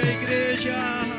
a igreja.